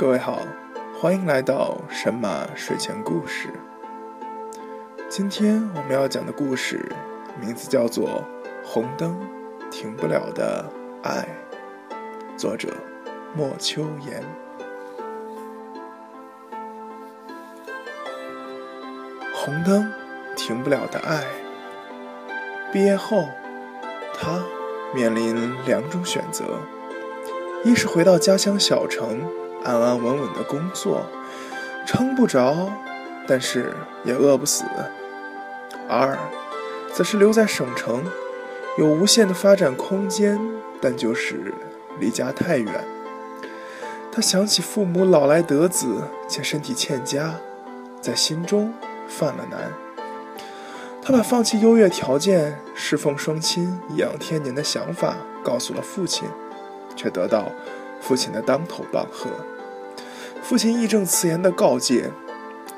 各位好，欢迎来到神马睡前故事。今天我们要讲的故事名字叫做《红灯停不了的爱》，作者莫秋言。红灯停不了的爱。毕业后，他面临两种选择：一是回到家乡小城，安安稳稳的工作，撑不着，但是也饿不死；二，则是留在省城，有无限的发展空间，但就是离家太远。他想起父母老来得子且身体欠佳，在心中犯了难。他把放弃优越条件、侍奉双亲颐、养天年的想法告诉了父亲，却得到父亲的当头棒喝。父亲义正辞严地告诫：“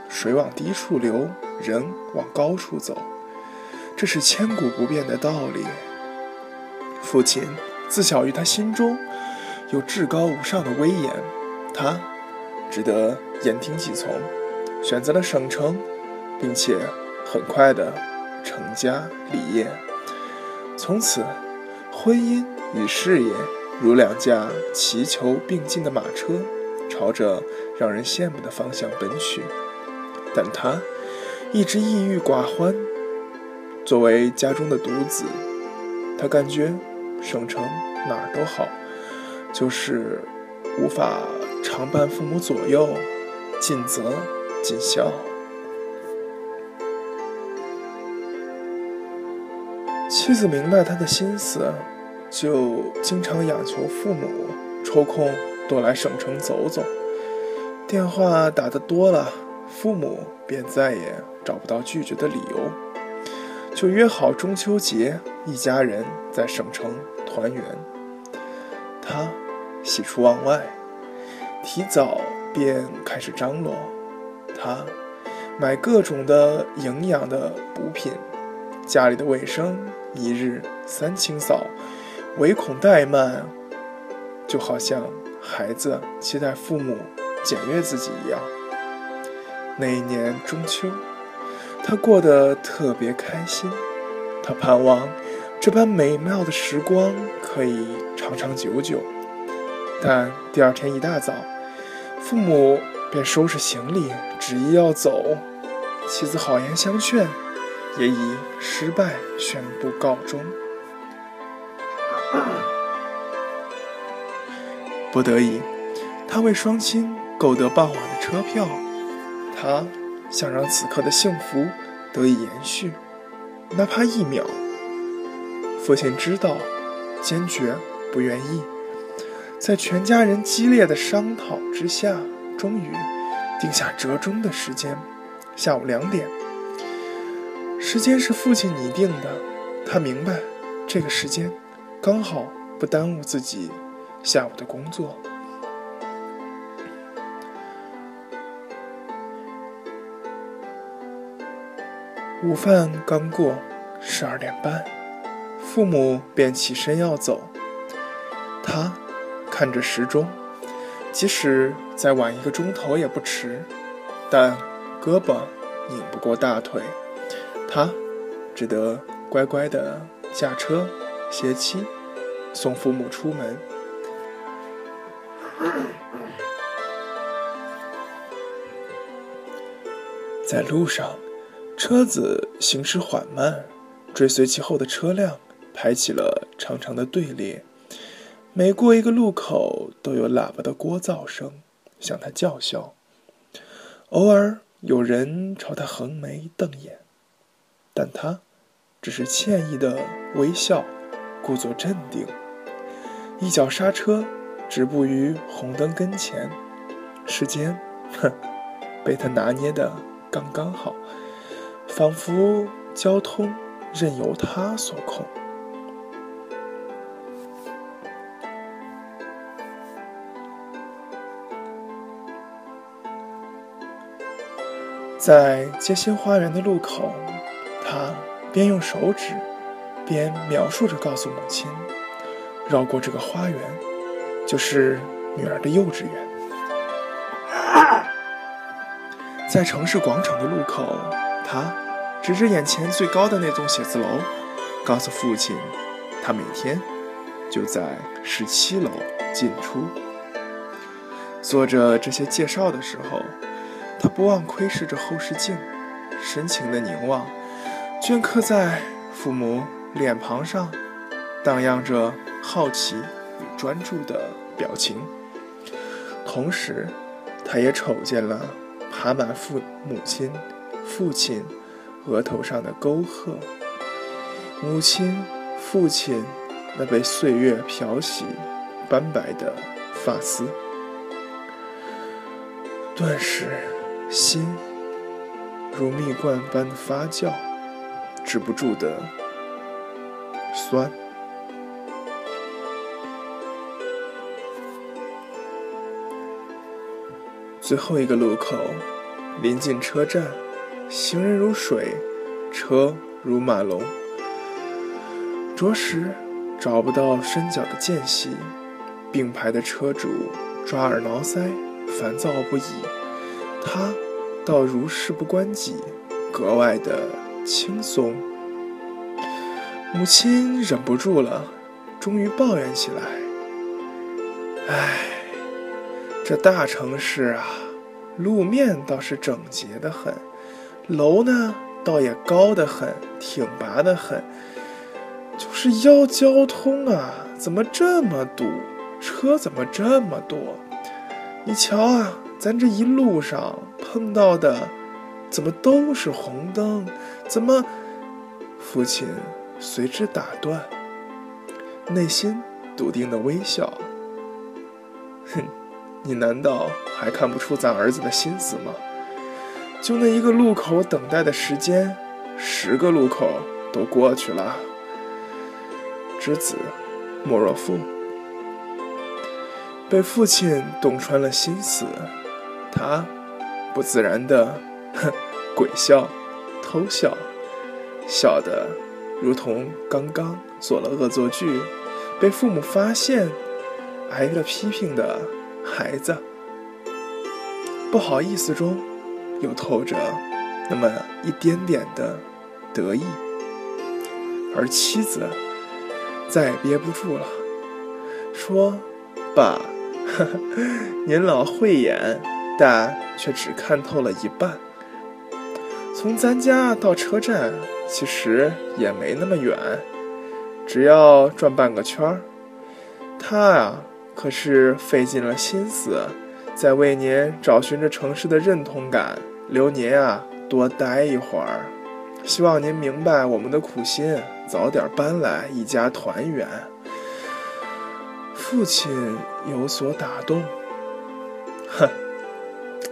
水往低处流，人往高处走，这是千古不变的道理。”父亲自小于他心中有至高无上的威严，他只得言听计从，选择了省城，并且很快的。成家立业，从此婚姻与事业如两架齐求并进的马车，朝着让人羡慕的方向奔去。但他一直抑郁寡欢。作为家中的独子，他感觉省城哪儿都好，就是无法常伴父母左右，尽责尽孝。妻子明白他的心思，就经常央求父母抽空多来省城走走。电话打得多了，父母便再也找不到拒绝的理由，就约好中秋节一家人在省城团圆。他喜出望外，提早便开始张罗。他买各种的营养的补品，家里的卫生。一日三清扫，唯恐怠慢，就好像孩子期待父母检阅自己一样。那一年中秋，他过得特别开心。他盼望这般美妙的时光可以长长久久。但第二天一大早，父母便收拾行李，执意要走。妻子好言相劝。也以失败宣布告终。不得已，他为双亲购得傍晚的车票。他想让此刻的幸福得以延续，哪怕一秒。父亲知道，坚决不愿意。在全家人激烈的商讨之下，终于定下折中的时间：下午两点。时间是父亲拟定的，他明白，这个时间刚好不耽误自己下午的工作。午饭刚过，十二点半，父母便起身要走。他看着时钟，即使再晚一个钟头也不迟，但胳膊拧不过大腿。他只得乖乖的驾车携妻送父母出门。在路上，车子行驶缓慢，追随其后的车辆排起了长长的队列。每过一个路口，都有喇叭的聒噪声向他叫嚣。偶尔有人朝他横眉瞪眼。但他只是歉意的微笑，故作镇定，一脚刹车，止步于红灯跟前。时间，哼，被他拿捏的刚刚好，仿佛交通任由他所控。在街心花园的路口。他边用手指，边描述着告诉母亲：“绕过这个花园，就是女儿的幼稚园。”在城市广场的路口，他指着眼前最高的那栋写字楼，告诉父亲，他每天就在十七楼进出。做着这些介绍的时候，他不忘窥视着后视镜，深情的凝望，镌刻在父母脸庞上，荡漾着好奇与专注的表情。同时，他也瞅见了爬满父母亲、父亲额头上的沟壑，母亲、父亲那被岁月漂洗斑白的发丝。顿时，心如蜜罐般的发酵，止不住的酸。最后一个路口，临近车站，行人如水，车如马龙，着实找不到伸脚的间隙。并排的车主抓耳挠腮。烦躁不已，他倒如事不关己，格外的轻松。母亲忍不住了，终于抱怨起来：“唉，这大城市啊，路面倒是整洁的很，楼呢倒也高的很，挺拔的很，就是要交通啊，怎么这么堵？车怎么这么多？”你瞧啊，咱这一路上碰到的，怎么都是红灯？怎么？父亲随之打断，内心笃定的微笑。哼，你难道还看不出咱儿子的心思吗？就那一个路口等待的时间，十个路口都过去了。之子，莫若父。被父亲洞穿了心思，他不自然的哼鬼笑、偷笑，笑得如同刚刚做了恶作剧，被父母发现，挨了批评的孩子。不好意思中，又透着那么一点点的得意，而妻子再也憋不住了，说：“爸。”您老慧眼，但却只看透了一半。从咱家到车站，其实也没那么远，只要转半个圈儿。他啊，可是费尽了心思，在为您找寻着城市的认同感，留您啊多待一会儿。希望您明白我们的苦心，早点搬来，一家团圆。父亲有所打动，哼，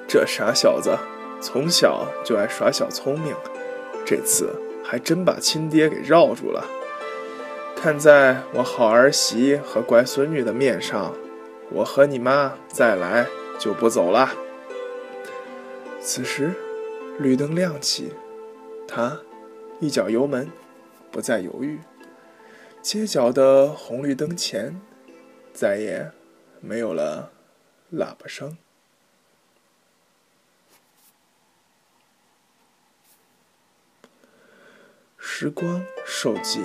这傻小子从小就爱耍小聪明，这次还真把亲爹给绕住了。看在我好儿媳和乖孙女的面上，我和你妈再来就不走了。此时，绿灯亮起，他一脚油门，不再犹豫，街角的红绿灯前。再也没有了喇叭声。时光手急，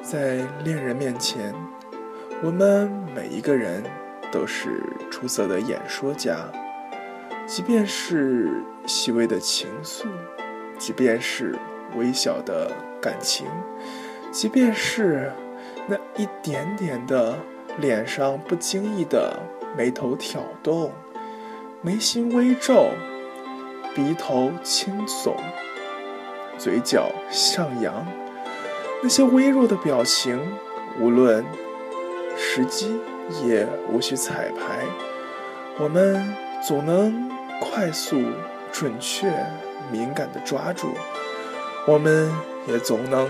在恋人面前，我们每一个人都是出色的演说家。即便是细微的情愫，即便是微小的感情，即便是……那一点点的脸上不经意的眉头挑动，眉心微皱，鼻头轻耸，嘴角上扬，那些微弱的表情，无论时机也无需彩排，我们总能快速、准确、敏感地抓住，我们也总能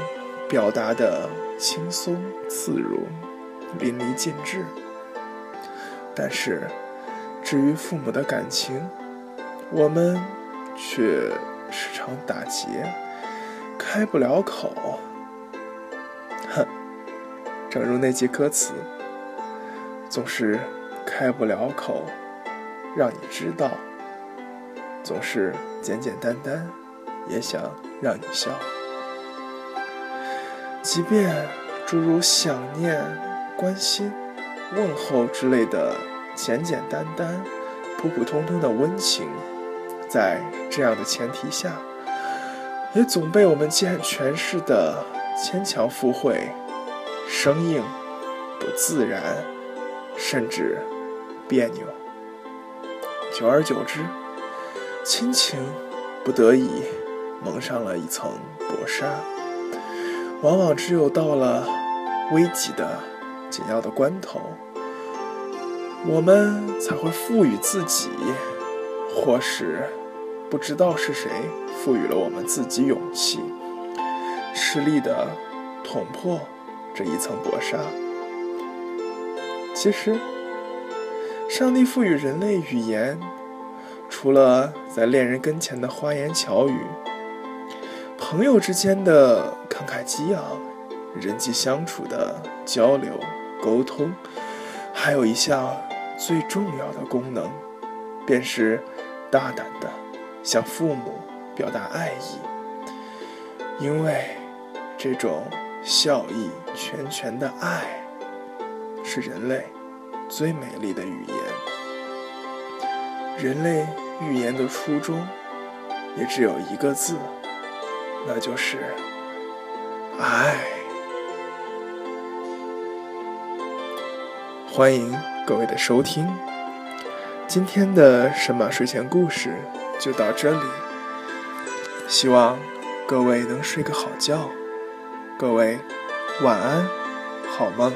表达的。轻松自如，淋漓尽致。但是，至于父母的感情，我们却时常打结，开不了口。哼，正如那句歌词，总是开不了口，让你知道，总是简简单单，也想让你笑。即便诸如想念、关心、问候之类的简简单单、普普通通的温情，在这样的前提下，也总被我们见诠释的牵强附会、生硬、不自然，甚至别扭。久而久之，亲情不得已蒙上了一层薄纱。往往只有到了危急的紧要的关头，我们才会赋予自己，或是不知道是谁赋予了我们自己勇气，吃力的捅破这一层薄纱。其实。上帝赋予人类语言，除了在恋人跟前的花言巧语，朋友之间的慷慨激昂，人际相处的交流沟通，还有一项最重要的功能，便是大胆的向父母表达爱意，因为这种孝义全全的爱，是人类。最美丽的语言，人类语言的初衷也只有一个字，那就是爱。欢迎各位的收听，今天的神马睡前故事就到这里，希望各位能睡个好觉，各位晚安，好梦。